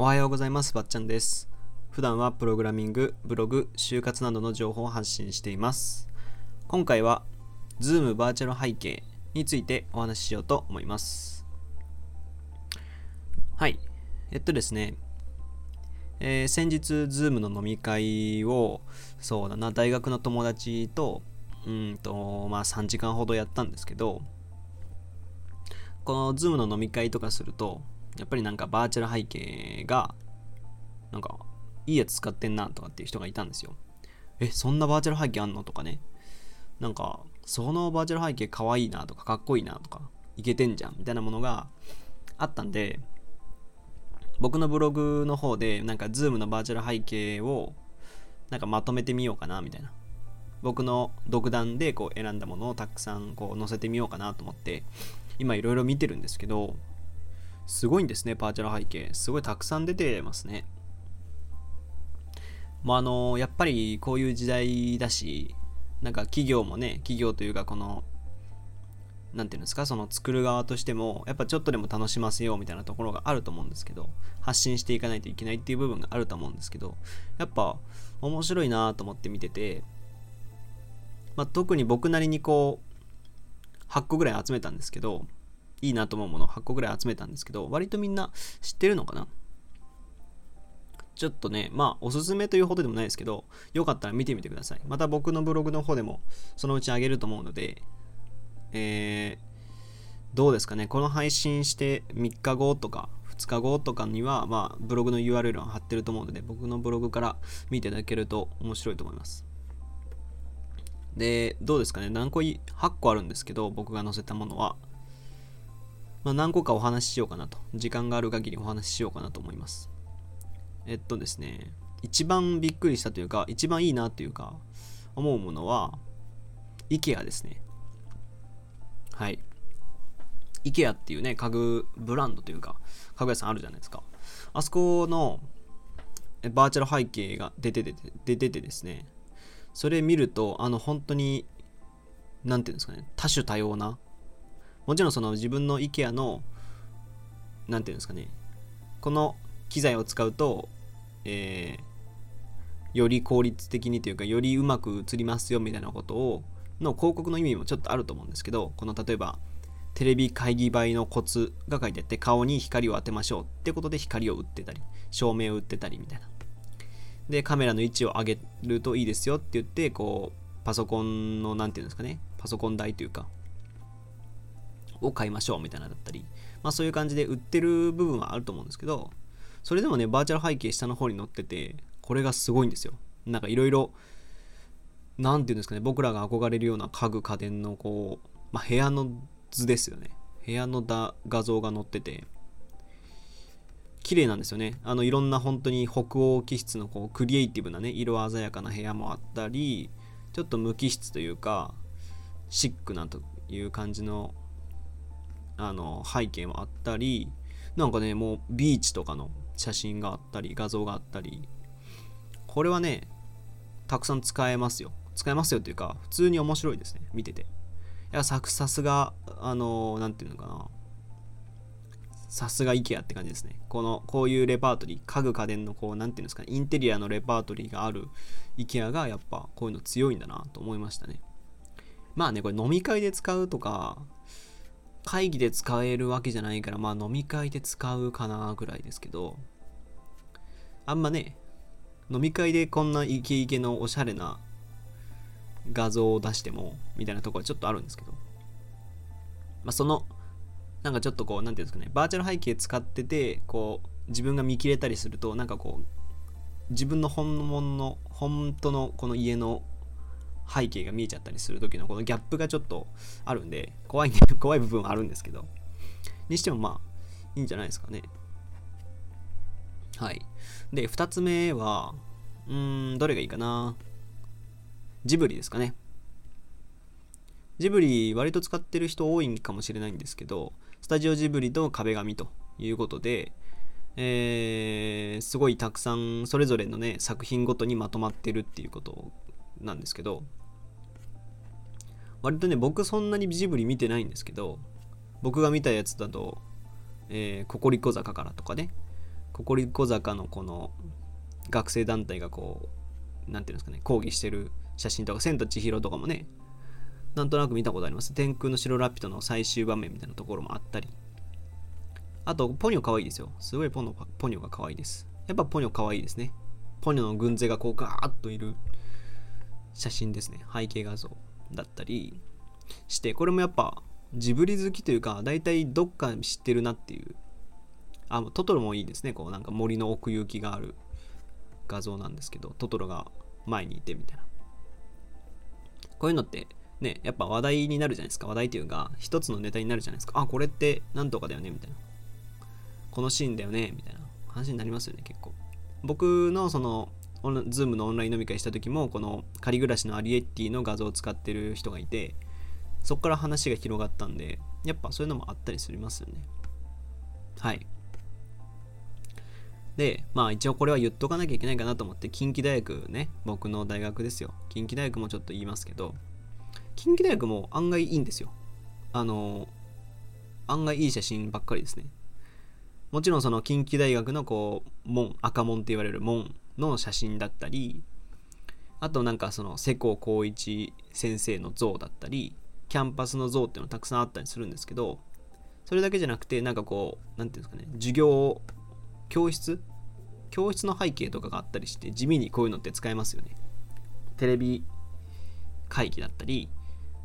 おはようございます。ばっちゃんです。普段はプログラミングブログ就活などの情報を発信しています。今回は Zoom バーチャル背景についてお話ししようと思います。はい。えっとですね。えー、先日 Zoom の飲み会をそうだな大学の友達とうんとまあ3時間ほどやったんですけどこの Zoom の飲み会とかするとやっぱりなんかバーチャル背景がなんかいいやつ使ってんなとかっていう人がいたんですよ。えそんなバーチャル背景あんのとかね。なんかそのバーチャル背景かわいいなとかかっこいいなとかいけてんじゃんみたいなものがあったんで僕のブログの方でなんか Zoom のバーチャル背景をなんかまとめてみようかなみたいな。僕の独断でこう選んだものをたくさんこう載せてみようかなと思って今いろいろ見てるんですけどすごいんですねバーチャル背景。すごいたくさん出てますね。まああのやっぱりこういう時代だしなんか企業もね企業というかこの何て言うんですかその作る側としてもやっぱちょっとでも楽しませようみたいなところがあると思うんですけど発信していかないといけないっていう部分があると思うんですけどやっぱ面白いなと思って見てて、まあ、特に僕なりにこう8個ぐらい集めたんですけどいいなと思うものを8個ぐらい集めたんですけど割とみんな知ってるのかな？ちょっとね、まあ、おすすめというほどでもないですけど、よかったら見てみてください。また僕のブログの方でもそのうちあげると思うので、えー、どうですかね、この配信して3日後とか2日後とかには、まあ、ブログの URL を貼ってると思うので、僕のブログから見ていただけると面白いと思います。で、どうですかね、何個い、8個あるんですけど、僕が載せたものは、まあ、何個かお話ししようかなと、時間がある限りお話ししようかなと思います。えっとですね、一番びっくりしたというか、一番いいなというか、思うものは、IKEA ですね。はい。IKEA っていうね、家具ブランドというか、家具屋さんあるじゃないですか。あそこのバーチャル背景が出てて出ててですね、それ見ると、あの、本当に、なんていうんですかね、多種多様な、もちろんその自分の IKEA の、なんていうんですかね、この機材を使うと、えー、より効率的にというか、よりうまく映りますよみたいなことをの広告の意味もちょっとあると思うんですけどこの例えばテレビ会議映えのコツが書いてあって顔に光を当てましょうってことで光を打ってたり照明を打ってたりみたいな。でカメラの位置を上げるといいですよって言ってこうパソコンの何て言うんですかねパソコン台というかを買いましょうみたいなだったりまあそういう感じで売ってる部分はあると思うんですけどそれでもねバーチャル背景下の方に載っててこれがすごいんですよなんかいろいろ何て言うんですかね、僕らが憧れるような家具、家電のこう、まあ、部屋の図ですよね。部屋のだ画像が載ってて、綺麗なんですよね。あの、いろんな本当に北欧気質のこうクリエイティブなね、色鮮やかな部屋もあったり、ちょっと無機質というか、シックなという感じの、あの、背景もあったり、なんかね、もうビーチとかの写真があったり、画像があったり、これはね、たくさん使えますよ。使えますよっていうか、普通に面白いですね、見てて。いや、さすが、あのー、なんていうのかな。さすが IKEA って感じですね。この、こういうレパートリー、家具家電のこう、なんていうんですかね、インテリアのレパートリーがある IKEA がやっぱこういうの強いんだなと思いましたね。まあね、これ飲み会で使うとか、会議で使えるわけじゃないから、まあ飲み会で使うかなぐらいですけど、あんまね、飲み会でこんなイケイケのおしゃれな画像を出してもみたいなとこはちょっとあるんですけど、まあ、そのなんかちょっとこう何ていうんですかねバーチャル背景使っててこう自分が見切れたりするとなんかこう自分の本物の本当のこの家の背景が見えちゃったりする時のこのギャップがちょっとあるんで怖い、ね、怖い部分はあるんですけどにしてもまあいいんじゃないですかね。はい。で2つ目はうーんどれがいいかな。ジブリですかね。ジブリ割と使ってる人多いかもしれないんですけど、スタジオジブリと壁紙ということで、えー、すごいたくさんそれぞれのね作品ごとにまとまってるっていうことなんですけど割とね僕そんなにジブリ見てないんですけど僕が見たやつだと、えー、ココリコ坂からとかねココリコ坂のこの学生団体がこう何ていうんですかね抗議してる写真とか「千と千尋」とかもねなんとなく見たことあります。天空の城ラピュタの最終場面みたいなところもあったり。あとポニョ可愛いですよ。すごいポニョポニョが可愛いです。やっぱポニョ可愛いですね。ポニョの軍勢がこうガーッといる。写真ですね。背景画像だったりしてこれもやっぱジブリ好きというか大体どっか知ってるなっていう。あトトロもいいですね。こうなんか森の奥行きがある画像なんですけどトトロが前にいてみたいな。こういうのってねやっぱ話題になるじゃないですか。話題というか一つのネタになるじゃないですか。あこれってなんとかだよねみたいな。このシーンだよねみたいな話になりますよね結構。僕のそのズームのオンライン飲み会した時もこの仮暮らしのアリエッティの画像を使ってる人がいてそこから話が広がったんでやっぱそういうのもあったりしますよねはいで、まあ一応これは言っとかなきゃいけないかなと思って、近畿大学ね、僕の大学ですよ。近畿大学もちょっと言いますけど、近畿大学も案外いいんですよ。あの、案外いい写真ばっかりですね。もちろんその近畿大学のこう、門、赤門って言われる門の写真だったり、あとなんかその瀬古光一先生の像だったり、キャンパスの像っていうのたくさんあったりするんですけど、それだけじゃなくて、なんかこう、なんていうんですかね、授業教室？教室の背景とかがあったりして地味にこういうのって使えますよね。テレビ会議だったり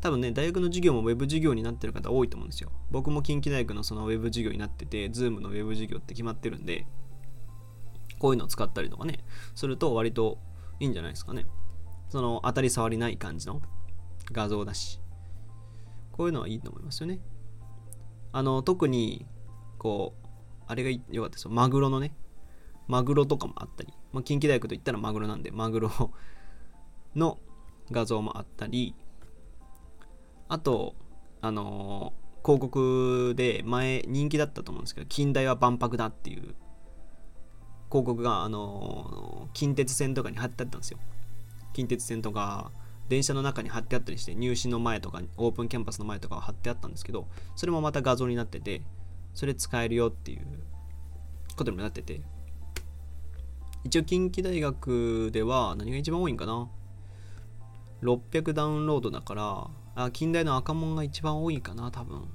多分ね大学の授業も Web 授業になってる方多いと思うんですよ。僕も近畿大学のその Web 授業になってて Zoom の Web 授業って決まってるんでこういうのを使ったりとかね。すると割といいんじゃないですかね。その当たり障りない感じの画像だし。こういうのはいいと思いますよね。あの特にこうあれが良かったですよ。マグロのね、マグロとかもあったり、まあ、近畿大学といったらマグロなんで、マグロの画像もあったり、あと、あのー、広告で前人気だったと思うんですけど、近代は万博だっていう広告が、あの、近鉄線とかに貼ってあったんですよ。近鉄線とか、電車の中に貼ってあったりして、入試の前とか、オープンキャンパスの前とかは貼ってあったんですけど、それもまた画像になってて、それ使えるよっていうことにもなってて。一応近畿大学では何が一番多いんかな？600ダウンロードだからあ近代の赤門が一番多いかな多分。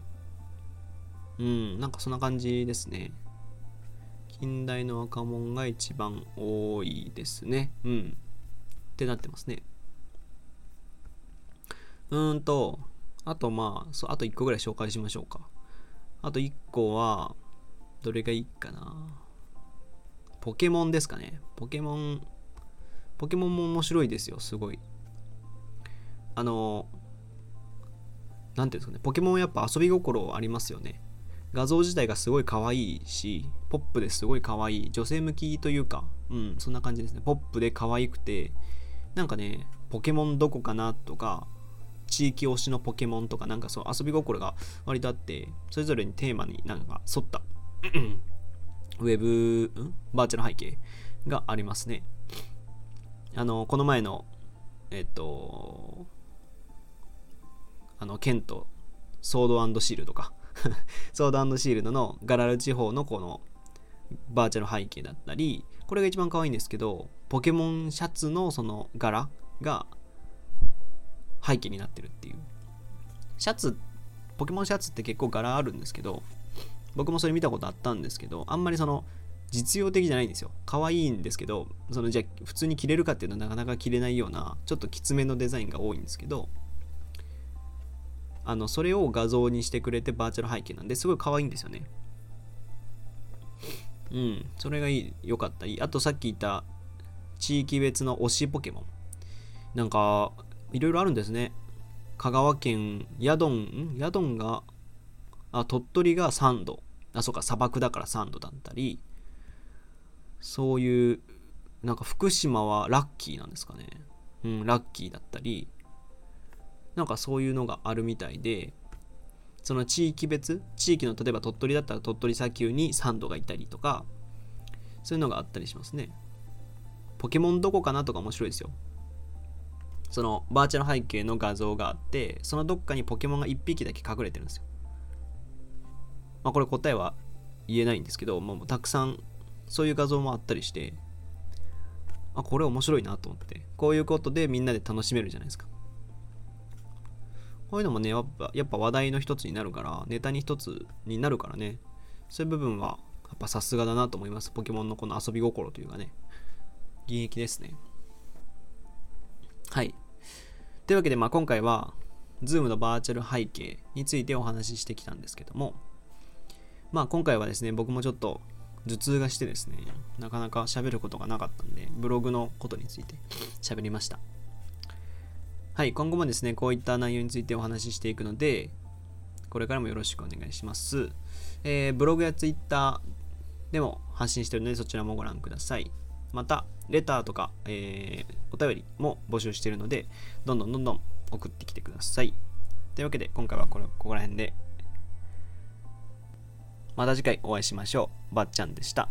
うんなんかそんな感じですね。近代の赤門が一番多いですねうんってなってますねうーんとあとまあそうあと1個ぐらい紹介しましょうかあと1個は、どれがいいかな。ポケモンですかね。ポケモン、ポケモンも面白いですよ、すごい。あの、なんていうんですかね、ポケモンやっぱ遊び心ありますよね。画像自体がすごい可愛いし、ポップですごい可愛い。女性向きというか、うん、そんな感じですね。ポップで可愛くて、なんかね、ポケモンどこかなとか、地域推しのポケモンとかなんかそう遊び心が割とあってそれぞれにテーマになんか沿ったウェブ、んバーチャル背景がありますねあのこの前のえっとあのケントソードシールドかソードシールドのガラル地方のこのバーチャル背景だったりこれが一番可愛いんですけどポケモンシャツのその柄が背景になってるっていう。シャツポケモンシャツって結構柄あるんですけど僕もそれ見たことあったんですけどあんまりその実用的じゃないんですよ。可愛いんですけどそのじゃあ普通に着れるかっていうのはなかなか着れないようなちょっときつめのデザインが多いんですけどあのそれを画像にしてくれてバーチャル背景なんですごい可愛いんですよねうんそれが良かったりあとさっき言った地域別の推しポケモンなんかいろいろあるんですね。香川県、ヤドン、ヤドンが、あ、鳥取が3度。あ、そうか、砂漠だから3度だったり、そういう、なんか福島はラッキーなんですかね。うん、ラッキーだったり、なんかそういうのがあるみたいで、その地域別、地域の例えば鳥取だったら鳥取砂丘に3度がいたりとか、そういうのがあったりしますね。ポケモンどこかなとか面白いですよ。そのバーチャル背景の画像があってそのどっかにポケモンが1匹だけ隠れてるんですよまあこれ答えは言えないんですけどもうたくさんそういう画像もあったりしてあこれ面白いなと思ってこういうことでみんなで楽しめるじゃないですかこういうのもねやっぱやっぱ話題の一つになるからネタに一つになるからね。そういう部分はやっぱさすがだなと思います。ポケモンのこの遊び心というかね。現役ですね。はい。というわけでまあ今回は Zoom のバーチャル背景についてお話ししてきたんですけども。まあ今回はですね僕もちょっと頭痛がしてですねなかなか喋ることがなかったんでブログのことについて喋りました。はい今後もですねこういった内容についてお話ししていくのでこれからもよろしくお願いします、えー、ブログや Twitter でも発信してるのでそちらもご覧くださいまたレターとか、えー、お便りも募集しているのでどんどんどんどん送ってきてくださいというわけで今回はこれここら辺でまた次回お会いしましょう。ばっちゃんでした。